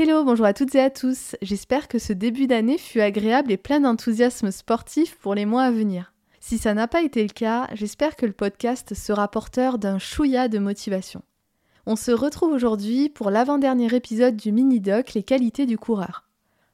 Hello, bonjour à toutes et à tous. J'espère que ce début d'année fut agréable et plein d'enthousiasme sportif pour les mois à venir. Si ça n'a pas été le cas, j'espère que le podcast sera porteur d'un chouïa de motivation. On se retrouve aujourd'hui pour l'avant-dernier épisode du mini-doc Les qualités du coureur.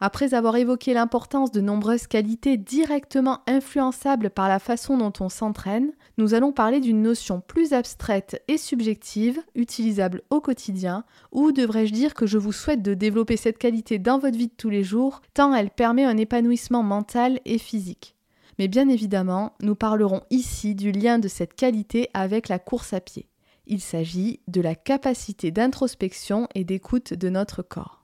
Après avoir évoqué l'importance de nombreuses qualités directement influençables par la façon dont on s'entraîne, nous allons parler d'une notion plus abstraite et subjective, utilisable au quotidien, ou devrais-je dire que je vous souhaite de développer cette qualité dans votre vie de tous les jours, tant elle permet un épanouissement mental et physique. Mais bien évidemment, nous parlerons ici du lien de cette qualité avec la course à pied. Il s'agit de la capacité d'introspection et d'écoute de notre corps.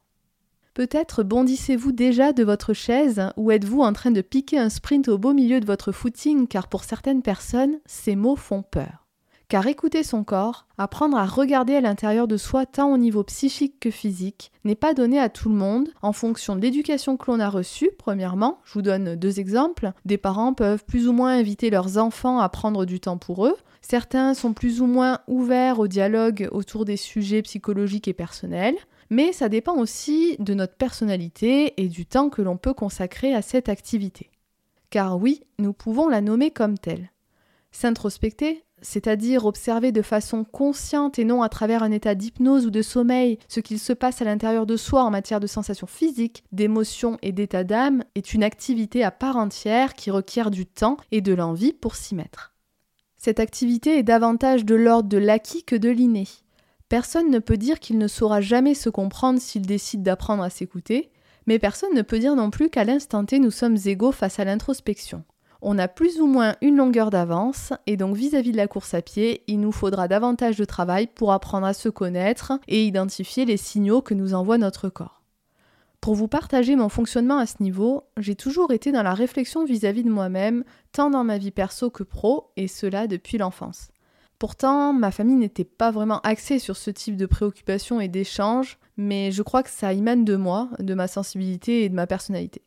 Peut-être bondissez-vous déjà de votre chaise ou êtes-vous en train de piquer un sprint au beau milieu de votre footing car pour certaines personnes, ces mots font peur. Car écouter son corps, apprendre à regarder à l'intérieur de soi tant au niveau psychique que physique, n'est pas donné à tout le monde en fonction de l'éducation que l'on a reçue, premièrement. Je vous donne deux exemples. Des parents peuvent plus ou moins inviter leurs enfants à prendre du temps pour eux. Certains sont plus ou moins ouverts au dialogue autour des sujets psychologiques et personnels mais ça dépend aussi de notre personnalité et du temps que l'on peut consacrer à cette activité. Car oui, nous pouvons la nommer comme telle. S'introspecter, c'est-à-dire observer de façon consciente et non à travers un état d'hypnose ou de sommeil ce qu'il se passe à l'intérieur de soi en matière de sensations physiques, d'émotions et d'état d'âme, est une activité à part entière qui requiert du temps et de l'envie pour s'y mettre. Cette activité est davantage de l'ordre de l'acquis que de l'inné. Personne ne peut dire qu'il ne saura jamais se comprendre s'il décide d'apprendre à s'écouter, mais personne ne peut dire non plus qu'à l'instant T nous sommes égaux face à l'introspection. On a plus ou moins une longueur d'avance, et donc vis-à-vis de la course à pied, il nous faudra davantage de travail pour apprendre à se connaître et identifier les signaux que nous envoie notre corps. Pour vous partager mon fonctionnement à ce niveau, j'ai toujours été dans la réflexion vis-à-vis -vis de moi-même, tant dans ma vie perso que pro, et cela depuis l'enfance. Pourtant, ma famille n'était pas vraiment axée sur ce type de préoccupation et d'échange, mais je crois que ça émane de moi, de ma sensibilité et de ma personnalité.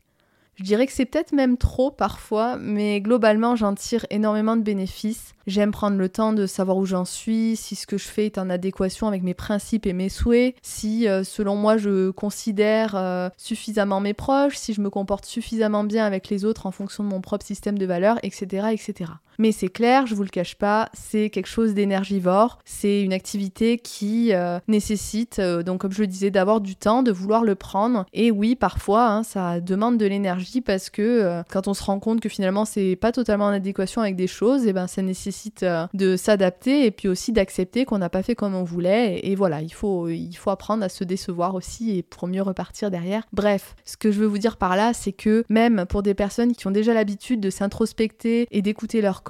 Je dirais que c'est peut-être même trop parfois, mais globalement j'en tire énormément de bénéfices J'aime prendre le temps de savoir où j'en suis, si ce que je fais est en adéquation avec mes principes et mes souhaits, si euh, selon moi je considère euh, suffisamment mes proches, si je me comporte suffisamment bien avec les autres en fonction de mon propre système de valeurs, etc. etc. Mais c'est clair, je vous le cache pas, c'est quelque chose d'énergivore, c'est une activité qui euh, nécessite, donc comme je le disais, d'avoir du temps, de vouloir le prendre. Et oui, parfois, hein, ça demande de l'énergie parce que quand on se rend compte que finalement c'est pas totalement en adéquation avec des choses, et eh ben ça nécessite euh, de s'adapter et puis aussi d'accepter qu'on n'a pas fait comme on voulait. Et, voilà, il faut, il faut apprendre à se décevoir aussi et pour mieux repartir derrière. Bref, ce que je veux vous dire par là, c'est que même pour des personnes qui ont déjà l'habitude de s'introspecter et d'écouter leur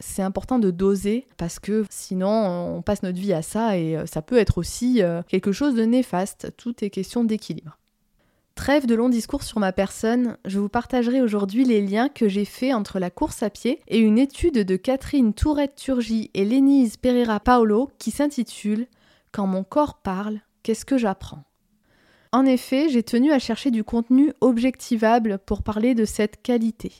c'est important de doser parce que sinon on passe notre vie à ça et euh, ça peut être aussi euh, quelque chose de néfaste. Tout est question d'équilibre. Trêve de longs discours sur ma personne, je vous partagerai aujourd'hui les liens que j'ai faits entre la course à pied et une étude de Catherine Tourette-Turgy et Lénise Pereira Paolo qui s'intitule Quand mon corps parle, qu'est-ce que j'apprends? En effet, j'ai tenu à chercher du contenu objectivable pour parler de cette qualité.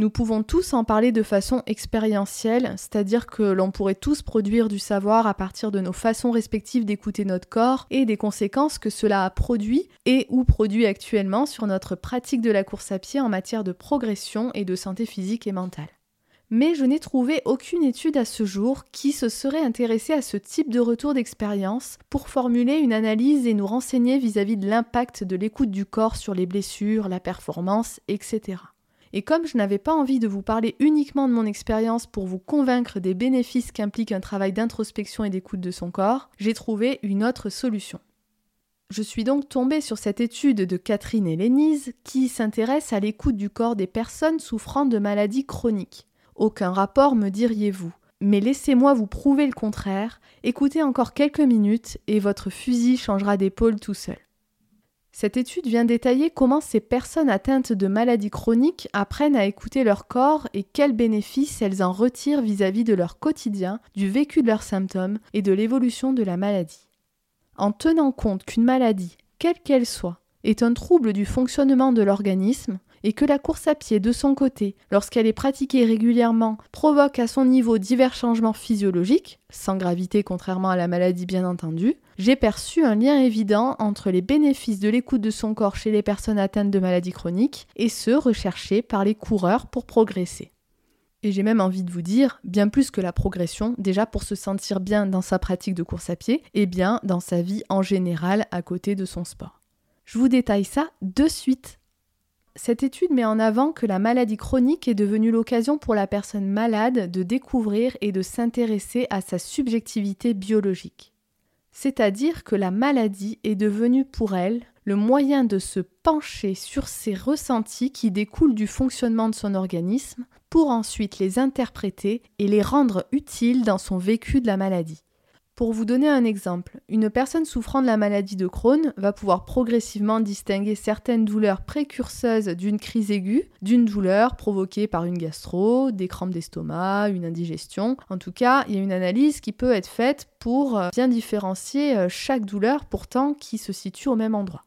Nous pouvons tous en parler de façon expérientielle, c'est-à-dire que l'on pourrait tous produire du savoir à partir de nos façons respectives d'écouter notre corps et des conséquences que cela a produit et ou produit actuellement sur notre pratique de la course à pied en matière de progression et de santé physique et mentale. Mais je n'ai trouvé aucune étude à ce jour qui se serait intéressée à ce type de retour d'expérience pour formuler une analyse et nous renseigner vis-à-vis -vis de l'impact de l'écoute du corps sur les blessures, la performance, etc. Et comme je n'avais pas envie de vous parler uniquement de mon expérience pour vous convaincre des bénéfices qu'implique un travail d'introspection et d'écoute de son corps, j'ai trouvé une autre solution. Je suis donc tombée sur cette étude de Catherine et Lénise qui s'intéresse à l'écoute du corps des personnes souffrant de maladies chroniques. Aucun rapport, me diriez-vous. Mais laissez-moi vous prouver le contraire, écoutez encore quelques minutes et votre fusil changera d'épaule tout seul. Cette étude vient détailler comment ces personnes atteintes de maladies chroniques apprennent à écouter leur corps et quels bénéfices elles en retirent vis-à-vis de leur quotidien, du vécu de leurs symptômes et de l'évolution de la maladie. En tenant compte qu'une maladie, quelle qu'elle soit, est un trouble du fonctionnement de l'organisme, et que la course à pied, de son côté, lorsqu'elle est pratiquée régulièrement, provoque à son niveau divers changements physiologiques, sans gravité contrairement à la maladie bien entendu, j'ai perçu un lien évident entre les bénéfices de l'écoute de son corps chez les personnes atteintes de maladies chroniques et ceux recherchés par les coureurs pour progresser. Et j'ai même envie de vous dire, bien plus que la progression, déjà pour se sentir bien dans sa pratique de course à pied, et bien dans sa vie en général à côté de son sport. Je vous détaille ça de suite cette étude met en avant que la maladie chronique est devenue l'occasion pour la personne malade de découvrir et de s'intéresser à sa subjectivité biologique. C'est-à-dire que la maladie est devenue pour elle le moyen de se pencher sur ses ressentis qui découlent du fonctionnement de son organisme pour ensuite les interpréter et les rendre utiles dans son vécu de la maladie. Pour vous donner un exemple, une personne souffrant de la maladie de Crohn va pouvoir progressivement distinguer certaines douleurs précurseuses d'une crise aiguë, d'une douleur provoquée par une gastro, des crampes d'estomac, une indigestion. En tout cas, il y a une analyse qui peut être faite pour euh, bien différencier euh, chaque douleur pourtant qui se situe au même endroit.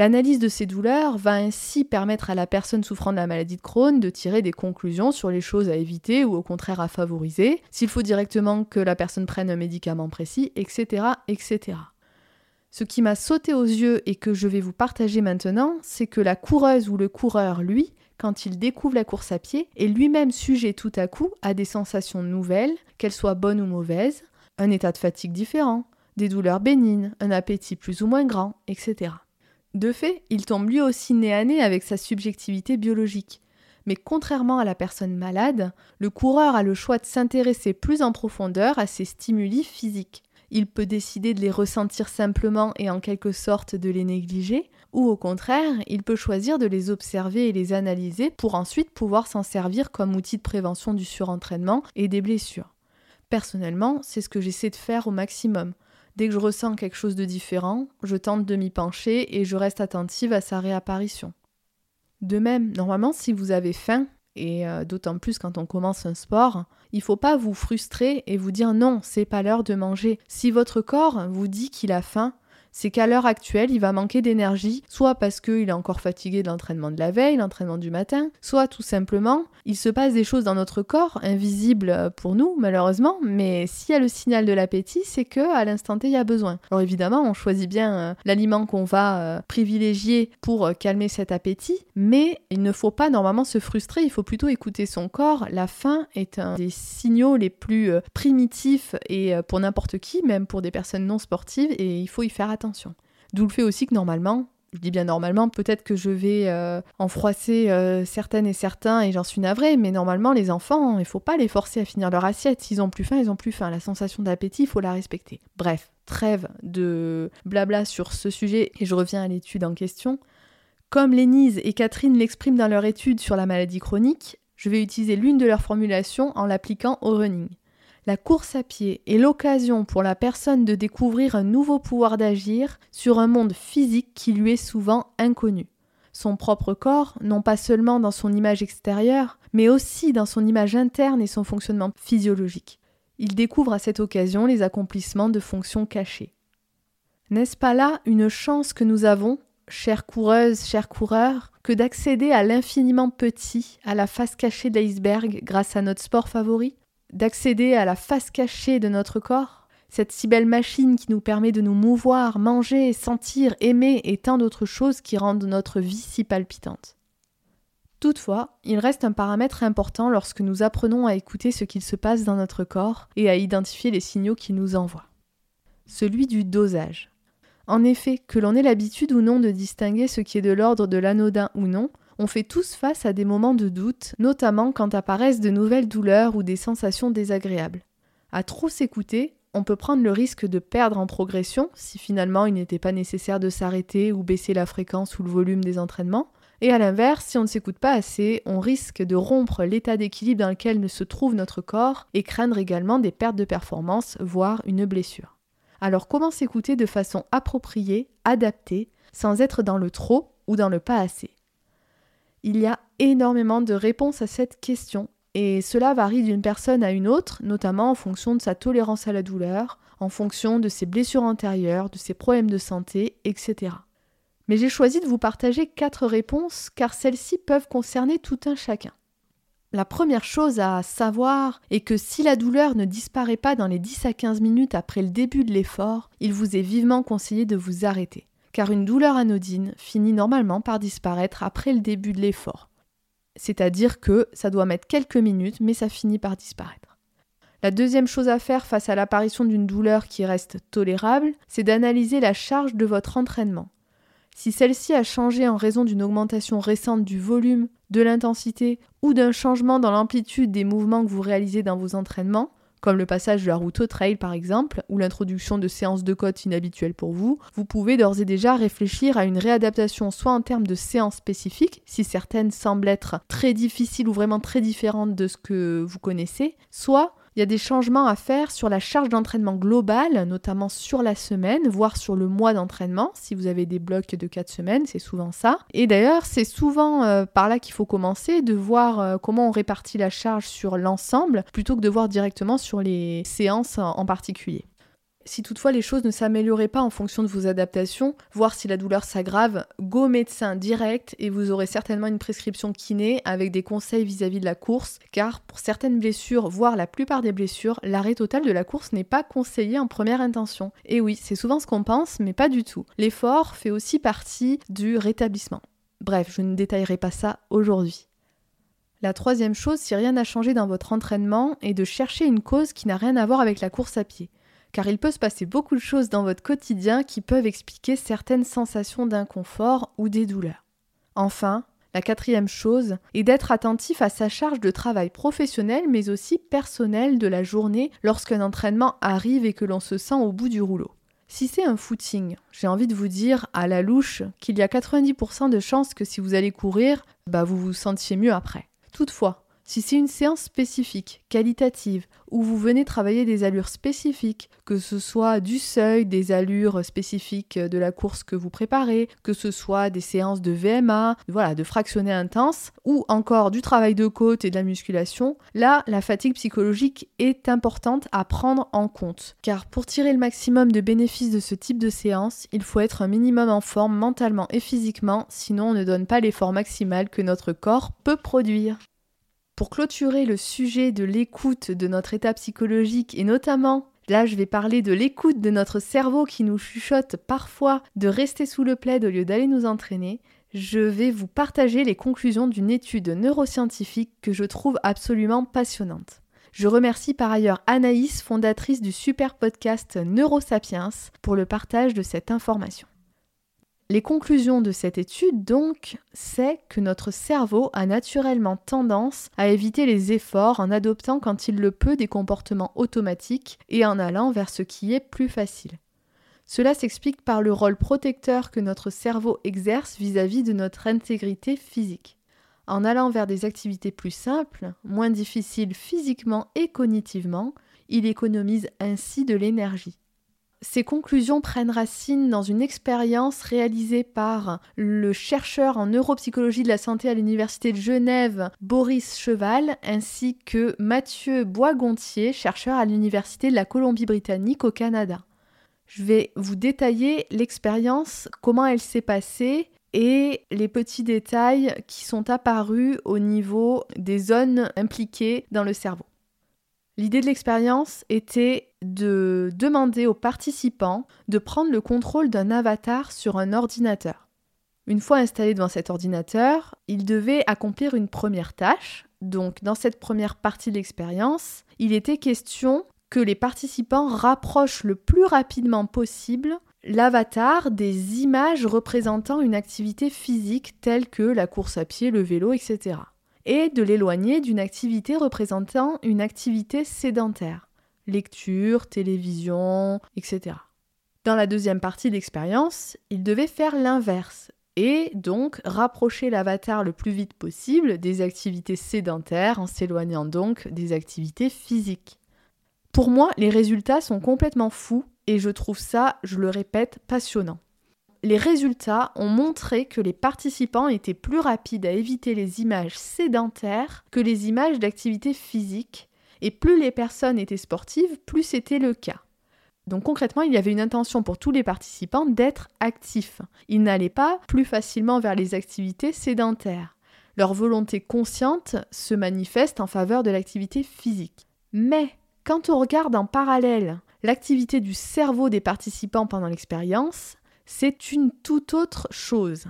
L'analyse de ces douleurs va ainsi permettre à la personne souffrant de la maladie de Crohn de tirer des conclusions sur les choses à éviter ou au contraire à favoriser, s'il faut directement que la personne prenne un médicament précis, etc. etc. Ce qui m'a sauté aux yeux et que je vais vous partager maintenant, c'est que la coureuse ou le coureur, lui, quand il découvre la course à pied, est lui-même sujet tout à coup à des sensations nouvelles, qu'elles soient bonnes ou mauvaises, un état de fatigue différent, des douleurs bénignes, un appétit plus ou moins grand, etc. De fait, il tombe lui aussi nez à nez avec sa subjectivité biologique. Mais contrairement à la personne malade, le coureur a le choix de s'intéresser plus en profondeur à ses stimuli physiques. Il peut décider de les ressentir simplement et en quelque sorte de les négliger, ou au contraire, il peut choisir de les observer et les analyser pour ensuite pouvoir s'en servir comme outil de prévention du surentraînement et des blessures. Personnellement, c'est ce que j'essaie de faire au maximum. Dès que je ressens quelque chose de différent, je tente de m'y pencher et je reste attentive à sa réapparition. De même, normalement, si vous avez faim, et euh, d'autant plus quand on commence un sport, il faut pas vous frustrer et vous dire non, c'est pas l'heure de manger. Si votre corps vous dit qu'il a faim, c'est qu'à l'heure actuelle, il va manquer d'énergie, soit parce qu'il est encore fatigué de l'entraînement de la veille, l'entraînement du matin, soit tout simplement, il se passe des choses dans notre corps, invisibles pour nous, malheureusement, mais s'il y a le signal de l'appétit, c'est que à l'instant T, il y a besoin. Alors évidemment, on choisit bien euh, l'aliment qu'on va euh, privilégier pour euh, calmer cet appétit, mais il ne faut pas normalement se frustrer, il faut plutôt écouter son corps. La faim est un des signaux les plus primitifs et pour n'importe qui, même pour des personnes non sportives, et il faut y faire attention D'où le fait aussi que normalement, je dis bien normalement, peut-être que je vais euh, en froisser euh, certaines et certains et j'en suis navrée, mais normalement les enfants, il faut pas les forcer à finir leur assiette. S'ils ont plus faim, ils ont plus faim. La sensation d'appétit, il faut la respecter. Bref, trêve de blabla sur ce sujet et je reviens à l'étude en question. Comme Lénise et Catherine l'expriment dans leur étude sur la maladie chronique, je vais utiliser l'une de leurs formulations en l'appliquant au running. La course à pied est l'occasion pour la personne de découvrir un nouveau pouvoir d'agir sur un monde physique qui lui est souvent inconnu. Son propre corps, non pas seulement dans son image extérieure, mais aussi dans son image interne et son fonctionnement physiologique. Il découvre à cette occasion les accomplissements de fonctions cachées. N'est-ce pas là une chance que nous avons, chères coureuses, chers coureurs, que d'accéder à l'infiniment petit, à la face cachée de l'iceberg grâce à notre sport favori? D'accéder à la face cachée de notre corps, cette si belle machine qui nous permet de nous mouvoir, manger, sentir, aimer et tant d'autres choses qui rendent notre vie si palpitante. Toutefois, il reste un paramètre important lorsque nous apprenons à écouter ce qu'il se passe dans notre corps et à identifier les signaux qu'il nous envoie. Celui du dosage. En effet, que l'on ait l'habitude ou non de distinguer ce qui est de l'ordre de l'anodin ou non, on fait tous face à des moments de doute, notamment quand apparaissent de nouvelles douleurs ou des sensations désagréables. À trop s'écouter, on peut prendre le risque de perdre en progression si finalement il n'était pas nécessaire de s'arrêter ou baisser la fréquence ou le volume des entraînements. Et à l'inverse, si on ne s'écoute pas assez, on risque de rompre l'état d'équilibre dans lequel se trouve notre corps et craindre également des pertes de performance, voire une blessure. Alors comment s'écouter de façon appropriée, adaptée, sans être dans le trop ou dans le pas assez? Il y a énormément de réponses à cette question et cela varie d'une personne à une autre, notamment en fonction de sa tolérance à la douleur, en fonction de ses blessures antérieures, de ses problèmes de santé, etc. Mais j'ai choisi de vous partager quatre réponses car celles-ci peuvent concerner tout un chacun. La première chose à savoir est que si la douleur ne disparaît pas dans les 10 à 15 minutes après le début de l'effort, il vous est vivement conseillé de vous arrêter, car une douleur anodine finit normalement par disparaître après le début de l'effort. C'est-à-dire que ça doit mettre quelques minutes, mais ça finit par disparaître. La deuxième chose à faire face à l'apparition d'une douleur qui reste tolérable, c'est d'analyser la charge de votre entraînement. Si celle-ci a changé en raison d'une augmentation récente du volume, de l'intensité ou d'un changement dans l'amplitude des mouvements que vous réalisez dans vos entraînements, comme le passage de la route au trail par exemple, ou l'introduction de séances de côte inhabituelles pour vous, vous pouvez d'ores et déjà réfléchir à une réadaptation soit en termes de séances spécifiques, si certaines semblent être très difficiles ou vraiment très différentes de ce que vous connaissez, soit il y a des changements à faire sur la charge d'entraînement globale, notamment sur la semaine, voire sur le mois d'entraînement. Si vous avez des blocs de 4 semaines, c'est souvent ça. Et d'ailleurs, c'est souvent euh, par là qu'il faut commencer, de voir euh, comment on répartit la charge sur l'ensemble, plutôt que de voir directement sur les séances en particulier. Si toutefois les choses ne s'amélioraient pas en fonction de vos adaptations, voir si la douleur s'aggrave, go médecin direct et vous aurez certainement une prescription kiné avec des conseils vis-à-vis de la course, car pour certaines blessures, voire la plupart des blessures, l'arrêt total de la course n'est pas conseillé en première intention. Et oui, c'est souvent ce qu'on pense, mais pas du tout. L'effort fait aussi partie du rétablissement. Bref, je ne détaillerai pas ça aujourd'hui. La troisième chose, si rien n'a changé dans votre entraînement, est de chercher une cause qui n'a rien à voir avec la course à pied car il peut se passer beaucoup de choses dans votre quotidien qui peuvent expliquer certaines sensations d'inconfort ou des douleurs. Enfin, la quatrième chose est d'être attentif à sa charge de travail professionnel mais aussi personnel de la journée lorsqu'un entraînement arrive et que l'on se sent au bout du rouleau. Si c'est un footing, j'ai envie de vous dire à la louche qu'il y a 90% de chances que si vous allez courir, bah vous vous sentiez mieux après. Toutefois, si c'est une séance spécifique, qualitative, où vous venez travailler des allures spécifiques, que ce soit du seuil, des allures spécifiques de la course que vous préparez, que ce soit des séances de VMA, voilà, de fractionnés intenses, ou encore du travail de côte et de la musculation, là, la fatigue psychologique est importante à prendre en compte. Car pour tirer le maximum de bénéfices de ce type de séance, il faut être un minimum en forme mentalement et physiquement, sinon on ne donne pas l'effort maximal que notre corps peut produire. Pour clôturer le sujet de l'écoute de notre état psychologique et notamment Là, je vais parler de l'écoute de notre cerveau qui nous chuchote parfois de rester sous le plaid au lieu d'aller nous entraîner. Je vais vous partager les conclusions d'une étude neuroscientifique que je trouve absolument passionnante. Je remercie par ailleurs Anaïs, fondatrice du super podcast Neurosapiens, pour le partage de cette information. Les conclusions de cette étude, donc, c'est que notre cerveau a naturellement tendance à éviter les efforts en adoptant quand il le peut des comportements automatiques et en allant vers ce qui est plus facile. Cela s'explique par le rôle protecteur que notre cerveau exerce vis-à-vis de notre intégrité physique. En allant vers des activités plus simples, moins difficiles physiquement et cognitivement, il économise ainsi de l'énergie. Ces conclusions prennent racine dans une expérience réalisée par le chercheur en neuropsychologie de la santé à l'Université de Genève, Boris Cheval, ainsi que Mathieu Boisgontier, chercheur à l'Université de la Colombie-Britannique au Canada. Je vais vous détailler l'expérience, comment elle s'est passée et les petits détails qui sont apparus au niveau des zones impliquées dans le cerveau. L'idée de l'expérience était de demander aux participants de prendre le contrôle d'un avatar sur un ordinateur. Une fois installé devant cet ordinateur, ils devaient accomplir une première tâche. Donc dans cette première partie de l'expérience, il était question que les participants rapprochent le plus rapidement possible l'avatar des images représentant une activité physique telle que la course à pied, le vélo, etc et de l'éloigner d'une activité représentant une activité sédentaire, lecture, télévision, etc. Dans la deuxième partie de l'expérience, il devait faire l'inverse et donc rapprocher l'avatar le plus vite possible des activités sédentaires en s'éloignant donc des activités physiques. Pour moi, les résultats sont complètement fous et je trouve ça, je le répète, passionnant. Les résultats ont montré que les participants étaient plus rapides à éviter les images sédentaires que les images d'activité physique, et plus les personnes étaient sportives, plus c'était le cas. Donc concrètement, il y avait une intention pour tous les participants d'être actifs. Ils n'allaient pas plus facilement vers les activités sédentaires. Leur volonté consciente se manifeste en faveur de l'activité physique. Mais quand on regarde en parallèle l'activité du cerveau des participants pendant l'expérience, c'est une toute autre chose.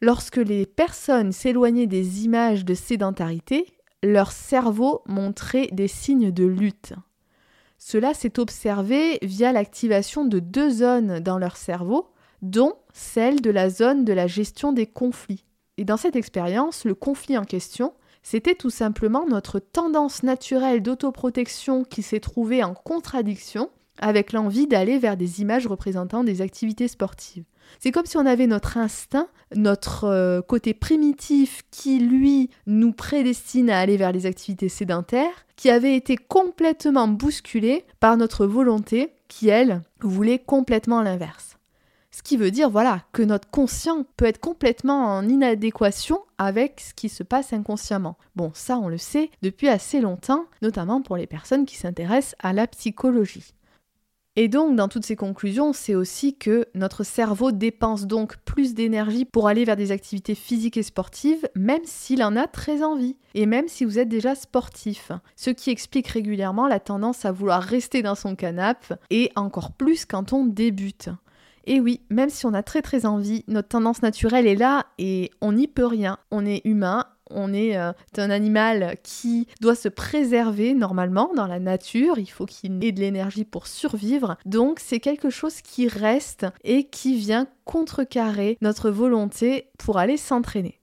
Lorsque les personnes s'éloignaient des images de sédentarité, leur cerveau montrait des signes de lutte. Cela s'est observé via l'activation de deux zones dans leur cerveau, dont celle de la zone de la gestion des conflits. Et dans cette expérience, le conflit en question, c'était tout simplement notre tendance naturelle d'autoprotection qui s'est trouvée en contradiction avec l'envie d'aller vers des images représentant des activités sportives. C'est comme si on avait notre instinct, notre euh, côté primitif qui, lui, nous prédestine à aller vers les activités sédentaires, qui avait été complètement bousculé par notre volonté qui, elle, voulait complètement l'inverse. Ce qui veut dire, voilà, que notre conscient peut être complètement en inadéquation avec ce qui se passe inconsciemment. Bon, ça, on le sait depuis assez longtemps, notamment pour les personnes qui s'intéressent à la psychologie. Et donc, dans toutes ces conclusions, c'est aussi que notre cerveau dépense donc plus d'énergie pour aller vers des activités physiques et sportives, même s'il en a très envie, et même si vous êtes déjà sportif. Ce qui explique régulièrement la tendance à vouloir rester dans son canapé, et encore plus quand on débute. Et oui, même si on a très très envie, notre tendance naturelle est là et on n'y peut rien. On est humain, on est euh, un animal qui doit se préserver normalement dans la nature, il faut qu'il ait de l'énergie pour survivre. Donc c'est quelque chose qui reste et qui vient contrecarrer notre volonté pour aller s'entraîner.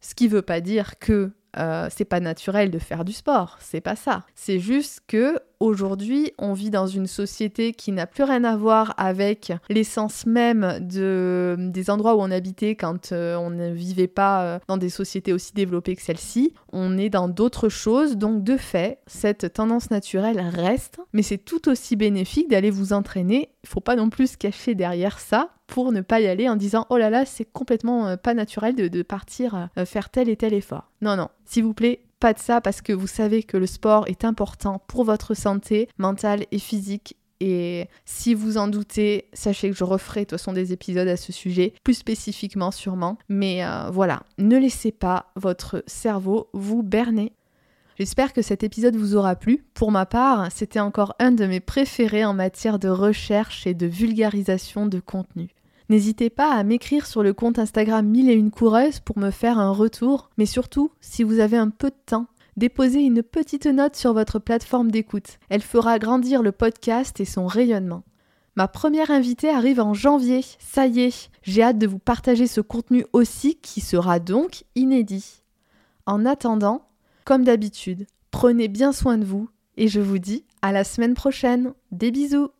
Ce qui ne veut pas dire que euh, c'est pas naturel de faire du sport, c'est pas ça. C'est juste que aujourd'hui, on vit dans une société qui n'a plus rien à voir avec l'essence même de, des endroits où on habitait quand euh, on ne vivait pas euh, dans des sociétés aussi développées que celle-ci. On est dans d'autres choses, donc de fait, cette tendance naturelle reste, mais c'est tout aussi bénéfique d'aller vous entraîner. Il faut pas non plus se cacher derrière ça pour ne pas y aller en disant oh là là c'est complètement euh, pas naturel de, partir euh, faire tel et tel effort. Non non, s'il vous plaît, pas de ça parce que vous savez que le sport est important pour votre santé mentale et physique et si vous en doutez, sachez que je referai de toute façon des épisodes à ce sujet, plus spécifiquement sûrement. Mais euh, voilà, ne laissez pas votre cerveau vous berner. J'espère que cet épisode vous aura plu. Pour ma part, c'était encore un de mes préférés en matière de recherche et de vulgarisation de contenu. N'hésitez pas à m'écrire sur le compte Instagram Mille et une coureuses pour me faire un retour, mais surtout, si vous avez un peu de temps, déposez une petite note sur votre plateforme d'écoute. Elle fera grandir le podcast et son rayonnement. Ma première invitée arrive en janvier, ça y est, j'ai hâte de vous partager ce contenu aussi qui sera donc inédit. En attendant, comme d'habitude, prenez bien soin de vous et je vous dis à la semaine prochaine. Des bisous